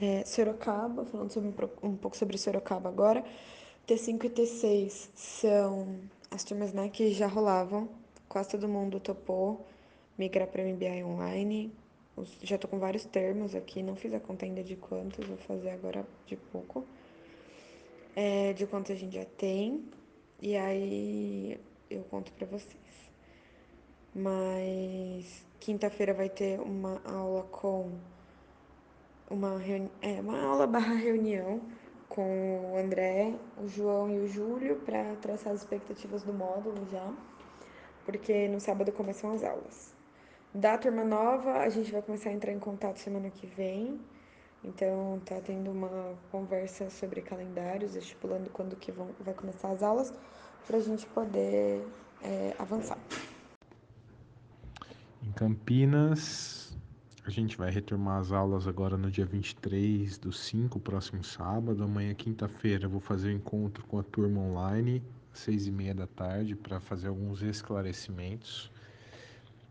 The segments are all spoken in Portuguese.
é, Sorocaba, falando sobre, um pouco sobre Sorocaba agora. T5 e T6 são as turmas né, que já rolavam, quase todo mundo topou migrar para o MBI online. Já estou com vários termos aqui, não fiz a conta ainda de quantos, vou fazer agora de pouco. É, de quanto a gente já tem, e aí eu conto para vocês. Mas quinta-feira vai ter uma aula com uma, reuni é, uma aula barra reunião com o André, o João e o Júlio para traçar as expectativas do módulo já, porque no sábado começam as aulas. Da turma nova, a gente vai começar a entrar em contato semana que vem. Então, tá tendo uma conversa sobre calendários, estipulando quando que vão, vai começar as aulas, para a gente poder é, avançar. Em Campinas, a gente vai retomar as aulas agora no dia 23 do 5, próximo sábado. Amanhã, quinta-feira, vou fazer o um encontro com a turma online, às seis e meia da tarde, para fazer alguns esclarecimentos.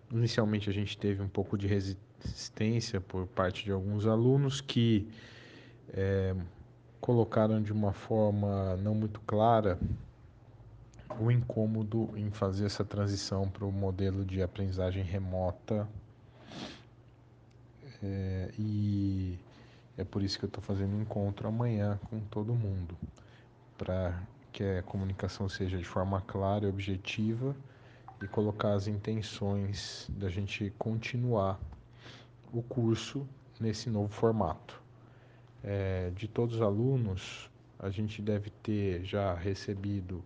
Inicialmente, a gente teve um pouco de resistência por parte de alguns alunos que é, colocaram de uma forma não muito clara o incômodo em fazer essa transição para o modelo de aprendizagem remota é, e é por isso que eu estou fazendo um encontro amanhã com todo mundo, para que a comunicação seja de forma clara e objetiva e colocar as intenções da gente continuar o curso nesse novo formato. É, de todos os alunos, a gente deve ter já recebido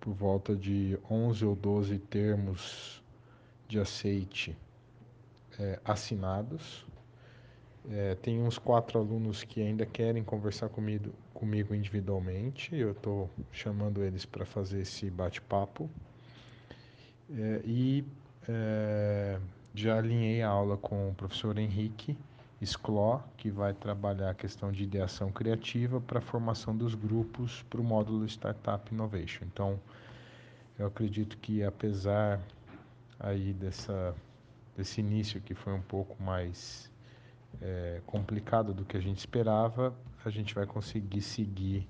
por volta de 11 ou 12 termos de aceite é, assinados é, tem uns quatro alunos que ainda querem conversar comigo, comigo individualmente. Eu estou chamando eles para fazer esse bate-papo. É, e é, já alinhei a aula com o professor Henrique Scló, que vai trabalhar a questão de ideação criativa para a formação dos grupos para o módulo Startup Innovation. Então, eu acredito que apesar aí dessa, desse início que foi um pouco mais é, complicado do que a gente esperava, a gente vai conseguir seguir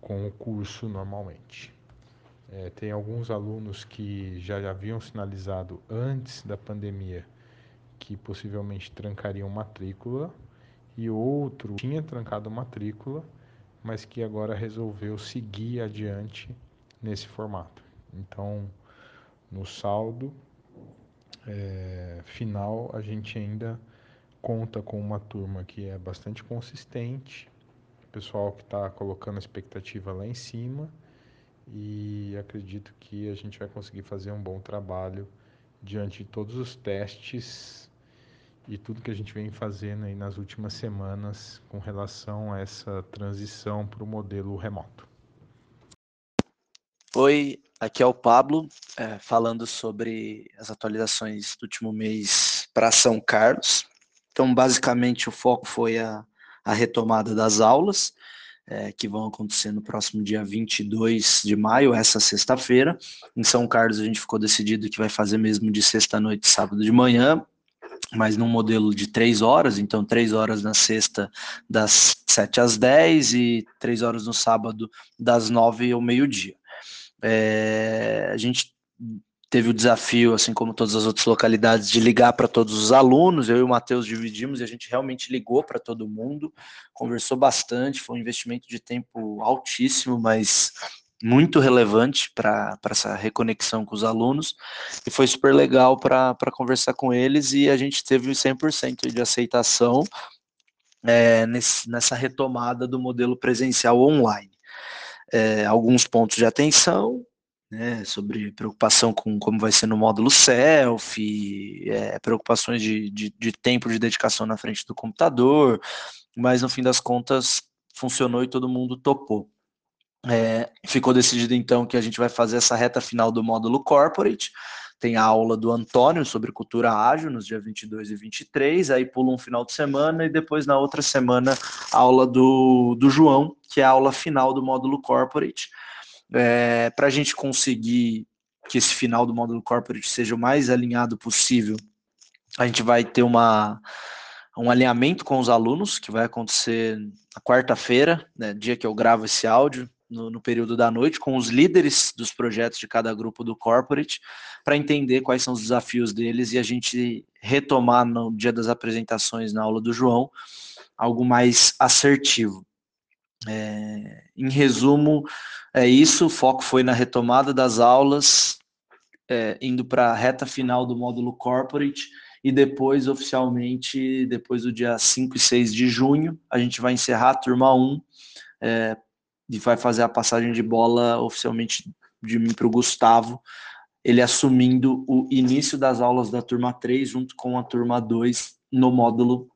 com o curso normalmente. É, tem alguns alunos que já haviam sinalizado antes da pandemia que possivelmente trancariam matrícula e outro tinha trancado matrícula, mas que agora resolveu seguir adiante nesse formato. Então, no saldo é, final, a gente ainda conta com uma turma que é bastante consistente, pessoal que está colocando a expectativa lá em cima e acredito que a gente vai conseguir fazer um bom trabalho diante de todos os testes e tudo que a gente vem fazendo aí nas últimas semanas com relação a essa transição para o modelo remoto. Oi, aqui é o Pablo, é, falando sobre as atualizações do último mês para São Carlos. Então, basicamente, o foco foi a, a retomada das aulas, é, que vão acontecer no próximo dia 22 de maio, essa sexta-feira. Em São Carlos, a gente ficou decidido que vai fazer mesmo de sexta-noite, sábado de manhã, mas num modelo de três horas, então três horas na sexta, das sete às dez, e três horas no sábado, das nove ao meio-dia. É, a gente teve o desafio, assim como todas as outras localidades, de ligar para todos os alunos. Eu e o Matheus dividimos e a gente realmente ligou para todo mundo, conversou bastante. Foi um investimento de tempo altíssimo, mas muito relevante para essa reconexão com os alunos e foi super legal para conversar com eles e a gente teve 100% de aceitação é, nesse, nessa retomada do modelo presencial online. É, alguns pontos de atenção, né, sobre preocupação com como vai ser no módulo selfie, é, preocupações de, de, de, tempo de dedicação na frente do computador, mas no fim das contas funcionou e todo mundo topou. É, ficou decidido então que a gente vai fazer essa reta final do módulo corporate, tem a aula do Antônio sobre cultura ágil nos dias 22 e 23, aí pula um final de semana e depois na outra semana a aula do, do João, que é a aula final do módulo corporate, é, para a gente conseguir que esse final do módulo corporate seja o mais alinhado possível, a gente vai ter uma, um alinhamento com os alunos, que vai acontecer na quarta-feira, né, dia que eu gravo esse áudio, no, no, período da noite, com os líderes dos projetos de cada grupo do corporate, para entender quais são os desafios deles e a gente retomar no dia das apresentações na aula do João algo mais assertivo. É, em resumo, é isso. O foco foi na retomada das aulas, é, indo para a reta final do módulo corporate e depois, oficialmente, depois do dia 5 e 6 de junho, a gente vai encerrar a turma 1 é, e vai fazer a passagem de bola oficialmente de mim para o Gustavo, ele assumindo o início das aulas da turma 3 junto com a turma 2 no módulo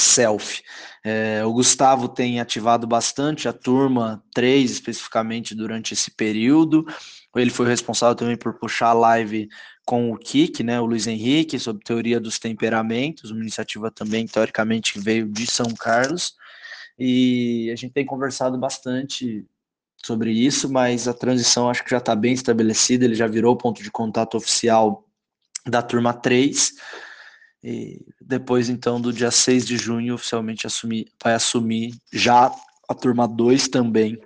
self. É, o Gustavo tem ativado bastante a turma 3 especificamente durante esse período. Ele foi responsável também por puxar a live com o Kik, né, o Luiz Henrique, sobre teoria dos temperamentos, uma iniciativa também teoricamente veio de São Carlos. E a gente tem conversado bastante sobre isso, mas a transição acho que já está bem estabelecida, ele já virou ponto de contato oficial da turma 3. E depois, então, do dia 6 de junho, oficialmente assumir, vai assumir já a turma 2 também,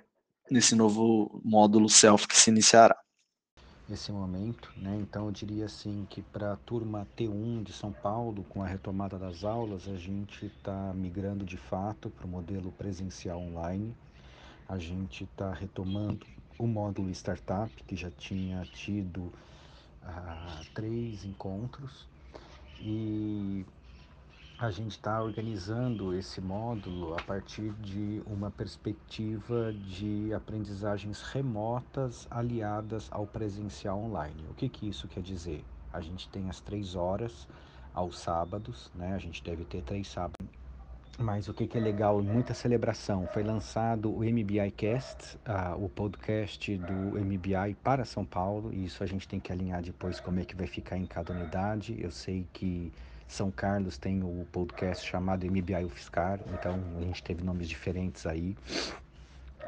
nesse novo módulo self que se iniciará esse momento, né? Então eu diria assim que para a turma T1 de São Paulo, com a retomada das aulas, a gente está migrando de fato para o modelo presencial online. A gente está retomando o módulo startup que já tinha tido ah, três encontros e a gente está organizando esse módulo a partir de uma perspectiva de aprendizagens remotas aliadas ao presencial online. O que, que isso quer dizer? A gente tem as três horas aos sábados, né? A gente deve ter três sábados. Mas o que, que é legal, muita celebração. Foi lançado o MBI Cast, uh, o podcast do MBI para São Paulo, e isso a gente tem que alinhar depois como é que vai ficar em cada unidade. Eu sei que são Carlos tem o podcast chamado MBI UFSCar, então a gente teve nomes diferentes aí.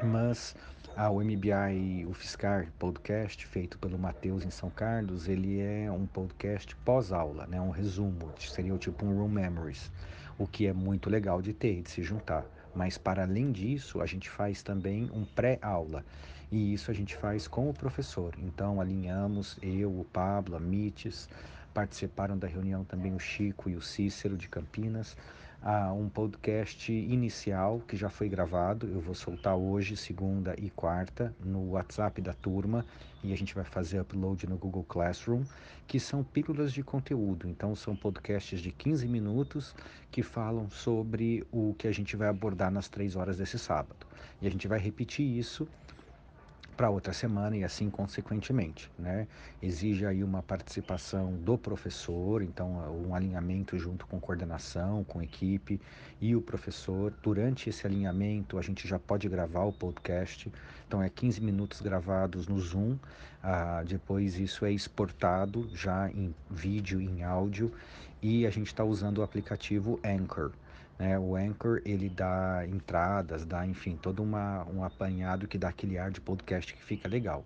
Mas ah, o MBI UFSCar podcast, feito pelo Matheus em São Carlos, ele é um podcast pós-aula, né? um resumo, seria tipo um Room Memories, o que é muito legal de ter, de se juntar. Mas para além disso, a gente faz também um pré-aula. E isso a gente faz com o professor. Então alinhamos eu, o Pablo, a Mites, Participaram da reunião também o Chico e o Cícero de Campinas. Há um podcast inicial que já foi gravado, eu vou soltar hoje, segunda e quarta, no WhatsApp da turma e a gente vai fazer upload no Google Classroom, que são pílulas de conteúdo. Então, são podcasts de 15 minutos que falam sobre o que a gente vai abordar nas três horas desse sábado. E a gente vai repetir isso para outra semana e assim consequentemente, né? Exige aí uma participação do professor, então um alinhamento junto com coordenação, com equipe e o professor. Durante esse alinhamento, a gente já pode gravar o podcast, então é 15 minutos gravados no Zoom, ah, depois isso é exportado já em vídeo, em áudio e a gente está usando o aplicativo Anchor. Né? O Anchor ele dá entradas, dá enfim todo uma, um apanhado que dá aquele ar de podcast que fica legal.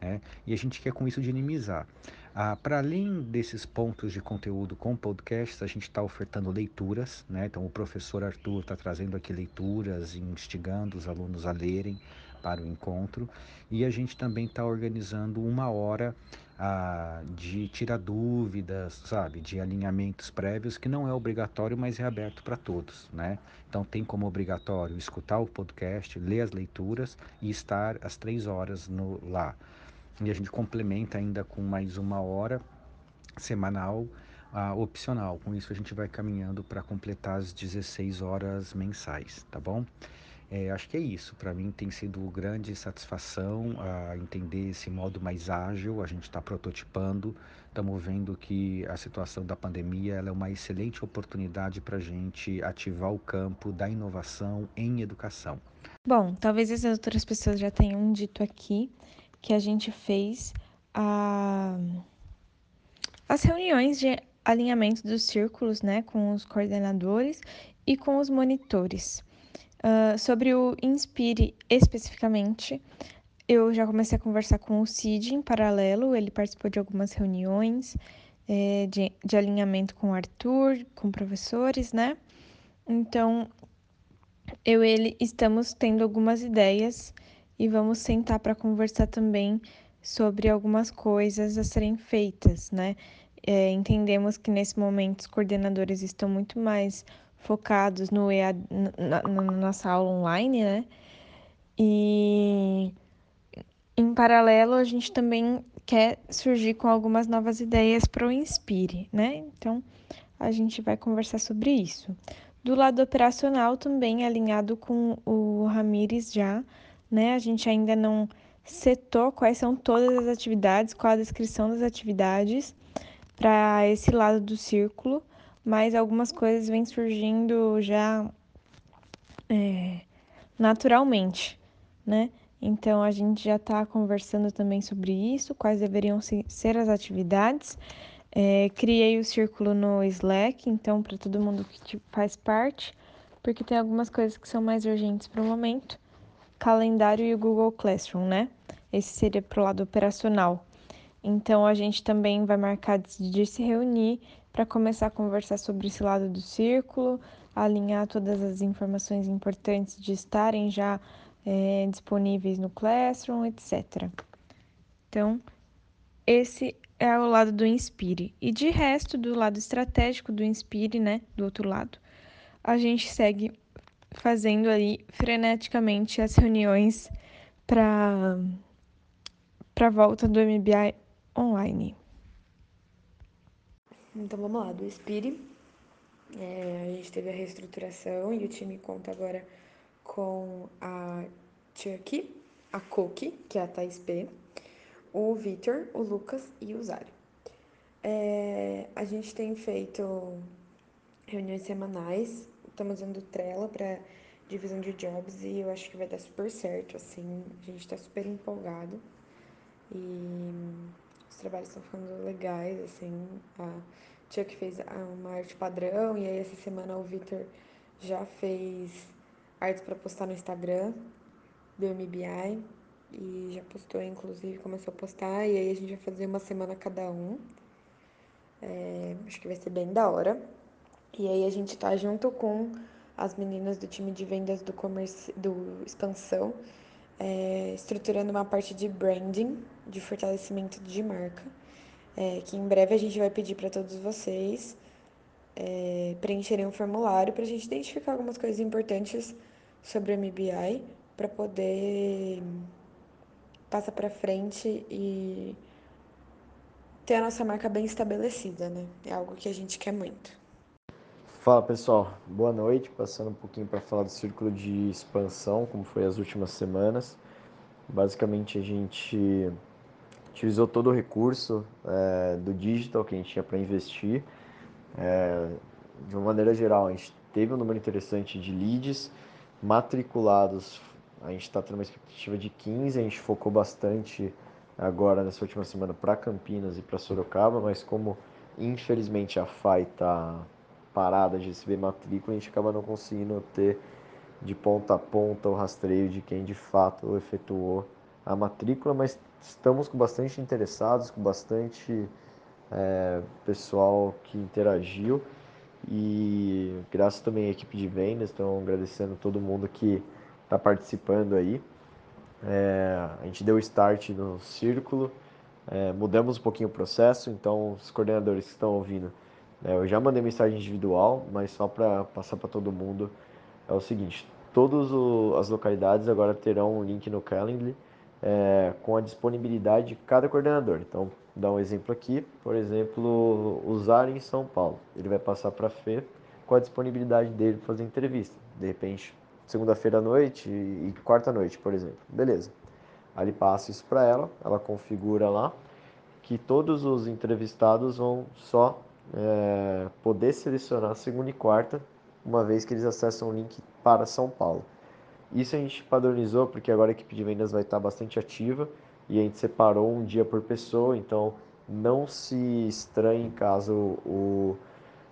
Né? E a gente quer com isso dinamizar. Ah, Para além desses pontos de conteúdo com podcasts, a gente está ofertando leituras, né? Então o professor Arthur está trazendo aqui leituras, instigando os alunos a lerem para o encontro. E a gente também está organizando uma hora ah, de tirar dúvidas, sabe, de alinhamentos prévios, que não é obrigatório, mas é aberto para todos, né? Então tem como obrigatório escutar o podcast, ler as leituras e estar às três horas no, lá. E a gente complementa ainda com mais uma hora semanal ah, opcional. Com isso a gente vai caminhando para completar as 16 horas mensais, tá bom? É, acho que é isso. Para mim tem sido grande satisfação a entender esse modo mais ágil. A gente está prototipando, estamos vendo que a situação da pandemia é uma excelente oportunidade para a gente ativar o campo da inovação em educação. Bom, talvez as outras pessoas já tenham dito aqui que a gente fez a... as reuniões de alinhamento dos círculos, né, com os coordenadores e com os monitores. Uh, sobre o Inspire especificamente, eu já comecei a conversar com o Cid em paralelo, ele participou de algumas reuniões é, de, de alinhamento com o Arthur, com professores, né? Então, eu e ele estamos tendo algumas ideias e vamos sentar para conversar também sobre algumas coisas a serem feitas, né? É, entendemos que nesse momento os coordenadores estão muito mais focados no EAD, na, na nossa aula online, né? E em paralelo a gente também quer surgir com algumas novas ideias para o Inspire, né? Então a gente vai conversar sobre isso. Do lado operacional, também alinhado com o Ramires já, né? A gente ainda não setou quais são todas as atividades, qual a descrição das atividades para esse lado do círculo, mas algumas coisas vêm surgindo já é, naturalmente, né? Então a gente já está conversando também sobre isso, quais deveriam ser as atividades. É, criei o círculo no Slack, então, para todo mundo que faz parte, porque tem algumas coisas que são mais urgentes para o momento. Calendário e o Google Classroom, né? Esse seria para o lado operacional. Então, a gente também vai marcar de se reunir para começar a conversar sobre esse lado do círculo, alinhar todas as informações importantes de estarem já é, disponíveis no Classroom, etc. Então, esse é o lado do Inspire. E de resto, do lado estratégico do Inspire, né, do outro lado, a gente segue fazendo ali freneticamente as reuniões para para volta do MBI online. Então vamos lá, do Inspire. É, a gente teve a reestruturação e o time conta agora com a Chucky, a Cookie, que é a Thais P, o Vitor, o Lucas e o Zário. É, a gente tem feito reuniões semanais, estamos usando Trello para divisão de jobs e eu acho que vai dar super certo, assim, a gente está super empolgado e os trabalhos estão ficando legais, assim, a Chuck fez uma arte padrão e aí essa semana o Vitor já fez artes para postar no Instagram do MBI e já postou, inclusive, começou a postar, e aí a gente vai fazer uma semana cada um. É, acho que vai ser bem da hora. E aí a gente tá junto com as meninas do time de vendas do comércio do expansão, é, estruturando uma parte de branding, de fortalecimento de marca, é, que em breve a gente vai pedir para todos vocês é, preencherem um formulário para a gente identificar algumas coisas importantes sobre o MBI para poder passar para frente e ter a nossa marca bem estabelecida, né? É algo que a gente quer muito. Fala pessoal, boa noite. Passando um pouquinho para falar do círculo de expansão, como foi as últimas semanas. Basicamente a gente utilizou todo o recurso é, do digital que a gente tinha para investir. É, de uma maneira geral, a gente teve um número interessante de leads matriculados a gente está tendo uma expectativa de 15, a gente focou bastante agora nessa última semana para Campinas e para Sorocaba, mas como infelizmente a FAI está parada de receber matrícula, a gente acaba não conseguindo ter de ponta a ponta o rastreio de quem de fato efetuou a matrícula, mas estamos com bastante interessados, com bastante é, pessoal que interagiu e graças também à equipe de vendas, então agradecendo todo mundo que está participando aí. É, a gente deu start no círculo, é, mudamos um pouquinho o processo, então os coordenadores que estão ouvindo, eu já mandei mensagem individual, mas só para passar para todo mundo, é o seguinte, todas as localidades agora terão um link no Calendly é, com a disponibilidade de cada coordenador. Então, dar um exemplo aqui, por exemplo, usar em São Paulo, ele vai passar para a Fê com a disponibilidade dele para fazer entrevista. De repente, segunda-feira à noite e quarta noite, por exemplo. Beleza. Aí passa isso para ela, ela configura lá que todos os entrevistados vão só é, poder selecionar segunda e quarta, uma vez que eles acessam o link para São Paulo. Isso a gente padronizou porque agora a equipe de vendas vai estar bastante ativa e a gente separou um dia por pessoa, então não se estranhe caso o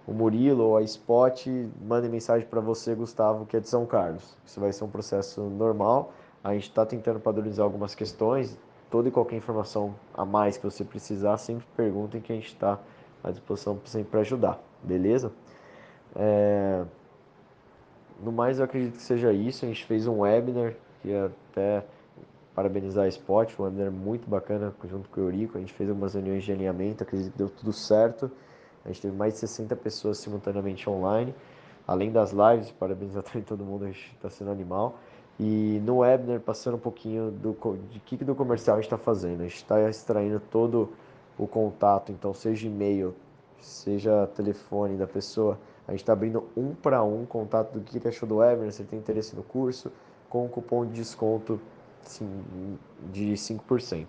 o Murilo ou a Spot mandem mensagem para você, Gustavo, que é de São Carlos. Isso vai ser um processo normal. A gente está tentando padronizar algumas questões. Toda e qualquer informação a mais que você precisar, sempre perguntem que a gente está à disposição sempre para ajudar, beleza? É... no mais, eu acredito que seja isso. A gente fez um webinar, que até parabenizar a Spot, um webinar muito bacana junto com o Eurico. A gente fez algumas reuniões de alinhamento, acredito que deu tudo certo. A gente teve mais de 60 pessoas simultaneamente online, além das lives, parabenizar também todo mundo, a gente está sendo animal. E no webinar, passando um pouquinho do, de que do comercial a gente está fazendo. A gente está extraindo todo o contato, então seja e-mail, seja telefone da pessoa, a gente está abrindo um para um contato do que, que achou do webinar, se tem interesse no curso, com um cupom de desconto sim, de 5%.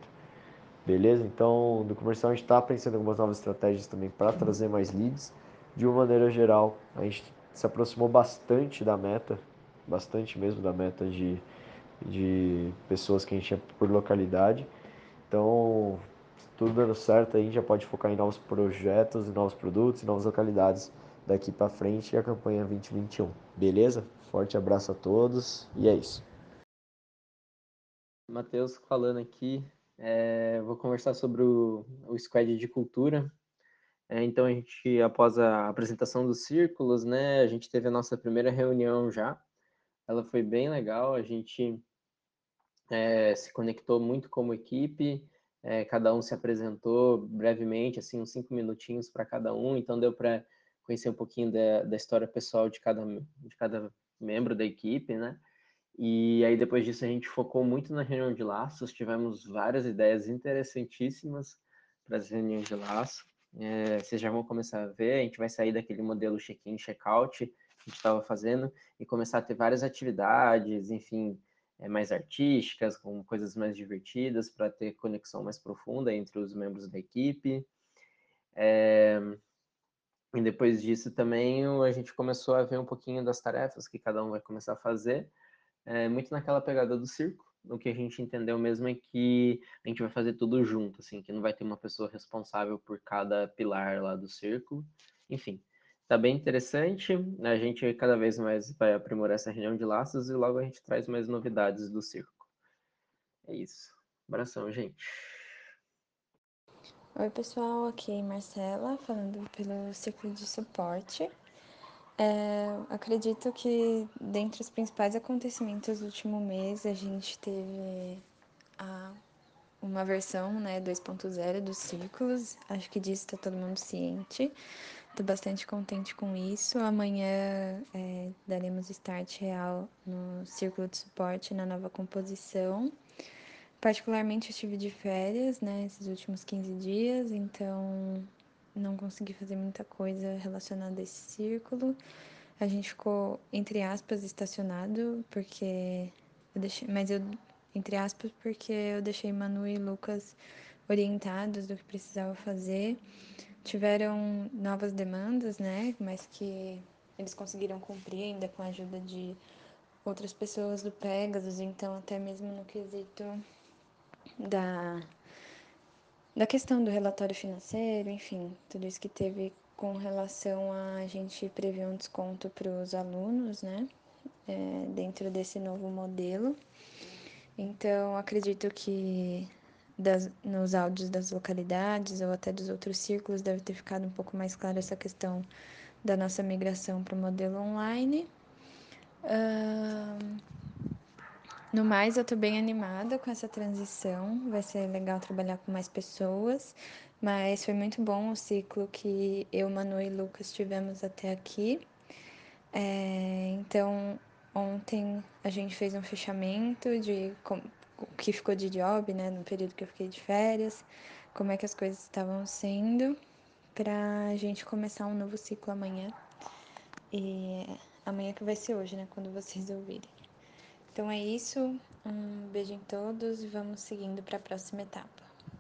Beleza? Então, do comercial a gente está pensando algumas novas estratégias também para trazer mais leads. De uma maneira geral, a gente se aproximou bastante da meta, bastante mesmo da meta de, de pessoas que a gente tinha por localidade. Então, tudo dando certo, a gente já pode focar em novos projetos, novos produtos, novas localidades daqui para frente e a campanha 2021. Beleza? Forte abraço a todos e é isso. Matheus falando aqui. É, vou conversar sobre o, o Squad de Cultura. É, então, a gente, após a apresentação dos círculos, né, a gente teve a nossa primeira reunião já. Ela foi bem legal, a gente é, se conectou muito como equipe, é, cada um se apresentou brevemente, assim, uns cinco minutinhos para cada um, então deu para conhecer um pouquinho da, da história pessoal de cada, de cada membro da equipe, né? E aí depois disso a gente focou muito na reunião de laços, tivemos várias ideias interessantíssimas para as reuniões de laço. É, vocês já vão começar a ver, a gente vai sair daquele modelo check-in, check-out que a gente estava fazendo e começar a ter várias atividades, enfim, é, mais artísticas, com coisas mais divertidas, para ter conexão mais profunda entre os membros da equipe. É, e depois disso também a gente começou a ver um pouquinho das tarefas que cada um vai começar a fazer é, muito naquela pegada do circo. O que a gente entendeu mesmo é que a gente vai fazer tudo junto, assim, que não vai ter uma pessoa responsável por cada pilar lá do círculo. Enfim, tá bem interessante. A gente cada vez mais vai aprimorar essa reunião de laços e logo a gente traz mais novidades do circo. É isso. Abração, gente. Oi, pessoal, aqui é Marcela, falando pelo Círculo de Suporte. É, acredito que dentre os principais acontecimentos do último mês, a gente teve a, uma versão né, 2.0 dos círculos. Acho que disso está todo mundo ciente. Estou bastante contente com isso. Amanhã é, daremos start real no círculo de suporte na nova composição. Particularmente, eu estive de férias, né, esses últimos 15 dias, então não consegui fazer muita coisa relacionada a esse círculo. A gente ficou, entre aspas, estacionado, porque eu deixei, mas eu, entre aspas, porque eu deixei Manu e Lucas orientados do que precisava fazer. Tiveram novas demandas, né, mas que eles conseguiram cumprir ainda com a ajuda de outras pessoas do Pegasus, então até mesmo no quesito da da questão do relatório financeiro, enfim, tudo isso que teve com relação a, gente prever um desconto para os alunos, né, é, dentro desse novo modelo. Então, acredito que das, nos áudios das localidades ou até dos outros círculos deve ter ficado um pouco mais clara essa questão da nossa migração para o modelo online. Uh, no mais, eu tô bem animada com essa transição. Vai ser legal trabalhar com mais pessoas. Mas foi muito bom o ciclo que eu, Manu e Lucas tivemos até aqui. É, então, ontem a gente fez um fechamento de o que ficou de job, né, no período que eu fiquei de férias, como é que as coisas estavam sendo, para a gente começar um novo ciclo amanhã. E amanhã que vai ser hoje, né, quando vocês ouvirem. Então é isso. Um beijo em todos e vamos seguindo para a próxima etapa.